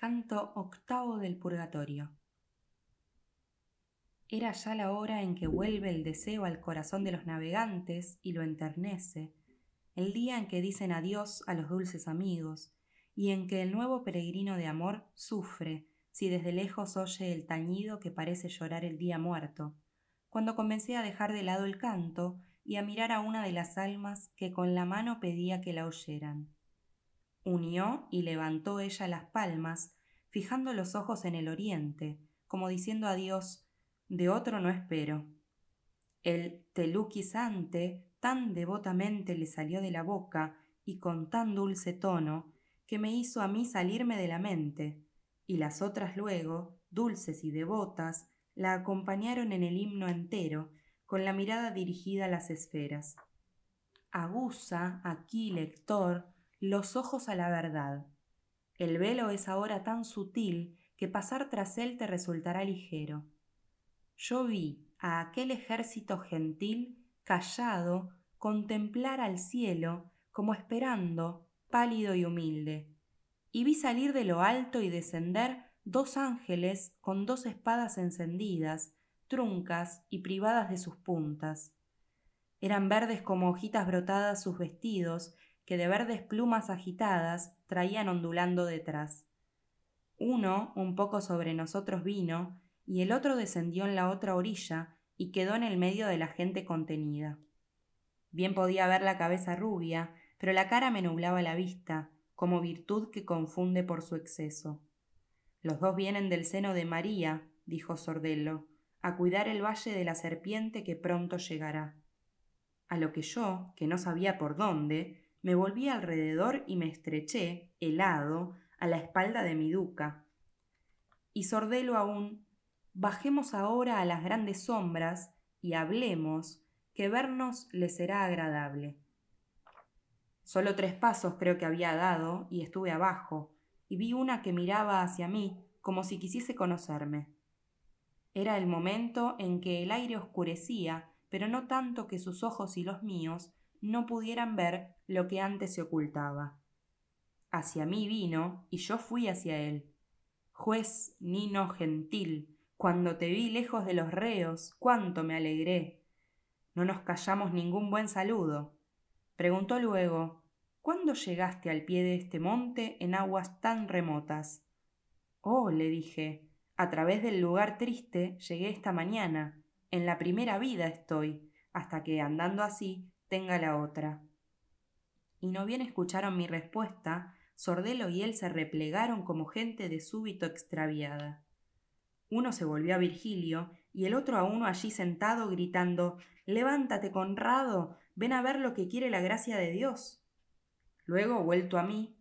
Canto octavo del Purgatorio. Era ya la hora en que vuelve el deseo al corazón de los navegantes y lo enternece, el día en que dicen adiós a los dulces amigos, y en que el nuevo peregrino de amor sufre si desde lejos oye el tañido que parece llorar el día muerto, cuando comencé a dejar de lado el canto y a mirar a una de las almas que con la mano pedía que la oyeran unió y levantó ella las palmas, fijando los ojos en el oriente, como diciendo a Dios, de otro no espero. El teluquisante tan devotamente le salió de la boca y con tan dulce tono, que me hizo a mí salirme de la mente, y las otras luego, dulces y devotas, la acompañaron en el himno entero, con la mirada dirigida a las esferas. Aguza aquí, lector, los ojos a la verdad. El velo es ahora tan sutil que pasar tras él te resultará ligero. Yo vi a aquel ejército gentil callado contemplar al cielo como esperando, pálido y humilde, y vi salir de lo alto y descender dos ángeles con dos espadas encendidas, truncas y privadas de sus puntas. Eran verdes como hojitas brotadas sus vestidos que de verdes plumas agitadas traían ondulando detrás. Uno un poco sobre nosotros vino, y el otro descendió en la otra orilla y quedó en el medio de la gente contenida. Bien podía ver la cabeza rubia, pero la cara me nublaba la vista, como virtud que confunde por su exceso. Los dos vienen del seno de María, dijo Sordello, a cuidar el valle de la serpiente que pronto llegará. A lo que yo, que no sabía por dónde, me volví alrededor y me estreché, helado, a la espalda de mi duca. Y Sordelo aún, bajemos ahora a las grandes sombras y hablemos, que vernos le será agradable. Solo tres pasos creo que había dado y estuve abajo, y vi una que miraba hacia mí como si quisiese conocerme. Era el momento en que el aire oscurecía, pero no tanto que sus ojos y los míos no pudieran ver lo que antes se ocultaba. Hacia mí vino y yo fui hacia él. Juez Nino gentil, cuando te vi lejos de los reos, cuánto me alegré. No nos callamos ningún buen saludo. Preguntó luego, ¿Cuándo llegaste al pie de este monte en aguas tan remotas? Oh, le dije, a través del lugar triste llegué esta mañana. En la primera vida estoy, hasta que andando así tenga la otra. Y no bien escucharon mi respuesta, Sordelo y él se replegaron como gente de súbito extraviada. Uno se volvió a Virgilio y el otro a uno allí sentado gritando Levántate, Conrado, ven a ver lo que quiere la gracia de Dios. Luego, vuelto a mí,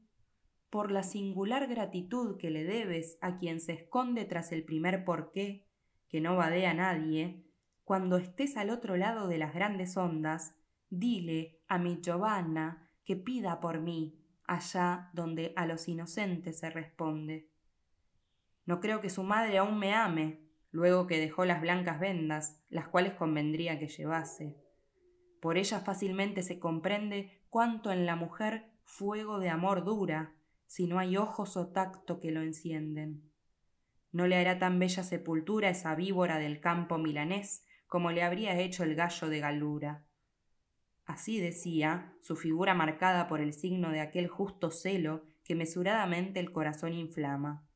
por la singular gratitud que le debes a quien se esconde tras el primer porqué, que no vadea a nadie, cuando estés al otro lado de las grandes ondas, dile a mi Giovanna que pida por mí allá donde a los inocentes se responde. No creo que su madre aún me ame, luego que dejó las blancas vendas, las cuales convendría que llevase. Por ella fácilmente se comprende cuánto en la mujer fuego de amor dura, si no hay ojos o tacto que lo encienden. No le hará tan bella sepultura esa víbora del campo milanés como le habría hecho el gallo de Galura. Así decía, su figura marcada por el signo de aquel justo celo que mesuradamente el corazón inflama.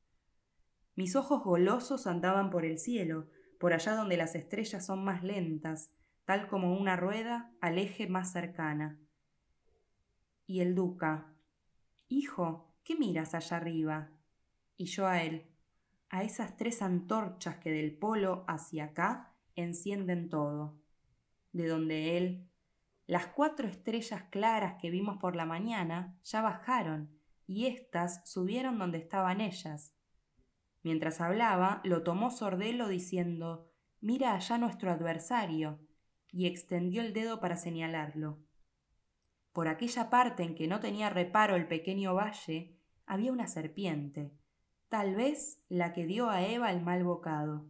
Mis ojos golosos andaban por el cielo, por allá donde las estrellas son más lentas, tal como una rueda al eje más cercana. Y el duca, Hijo, ¿qué miras allá arriba? Y yo a él, a esas tres antorchas que del polo hacia acá encienden todo, de donde él las cuatro estrellas claras que vimos por la mañana ya bajaron y éstas subieron donde estaban ellas. Mientras hablaba, lo tomó Sordelo diciendo Mira allá nuestro adversario, y extendió el dedo para señalarlo. Por aquella parte en que no tenía reparo el pequeño valle, había una serpiente, tal vez la que dio a Eva el mal bocado.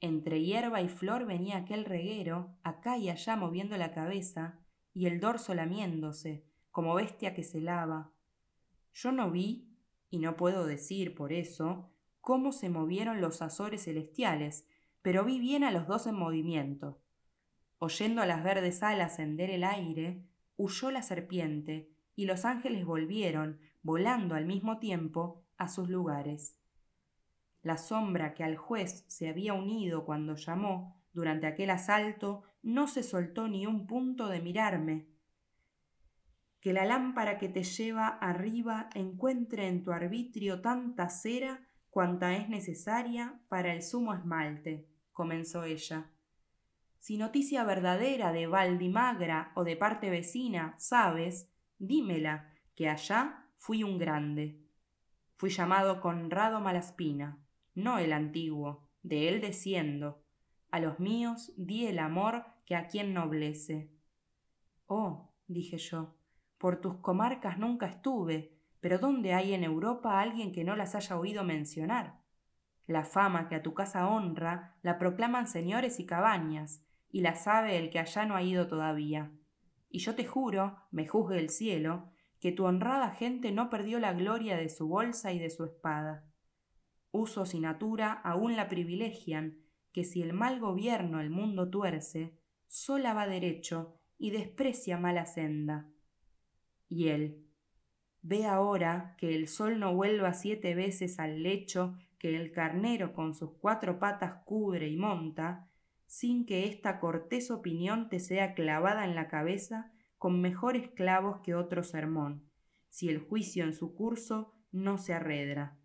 Entre hierba y flor venía aquel reguero, acá y allá moviendo la cabeza, y el dorso lamiéndose, como bestia que se lava. Yo no vi, y no puedo decir por eso cómo se movieron los azores celestiales, pero vi bien a los dos en movimiento. Oyendo a las verdes alas hender el aire, huyó la serpiente, y los ángeles volvieron, volando al mismo tiempo, a sus lugares. La sombra que al juez se había unido cuando llamó durante aquel asalto no se soltó ni un punto de mirarme. Que la lámpara que te lleva arriba encuentre en tu arbitrio tanta cera cuanta es necesaria para el sumo esmalte, comenzó ella. Si noticia verdadera de Valdimagra o de parte vecina sabes, dímela, que allá fui un grande. Fui llamado Conrado Malaspina, no el antiguo, de él desciendo. A los míos di el amor que a quien noblece. Oh, dije yo, por tus comarcas nunca estuve, pero ¿dónde hay en Europa alguien que no las haya oído mencionar? La fama que a tu casa honra la proclaman señores y cabañas, y la sabe el que allá no ha ido todavía. Y yo te juro, me juzgue el cielo, que tu honrada gente no perdió la gloria de su bolsa y de su espada. Usos y natura aún la privilegian, que si el mal gobierno el mundo tuerce, sola va derecho y desprecia mala senda. Y él, Ve ahora que el sol no vuelva siete veces al lecho que el carnero con sus cuatro patas cubre y monta, sin que esta cortés opinión te sea clavada en la cabeza con mejores clavos que otro sermón, si el juicio en su curso no se arredra.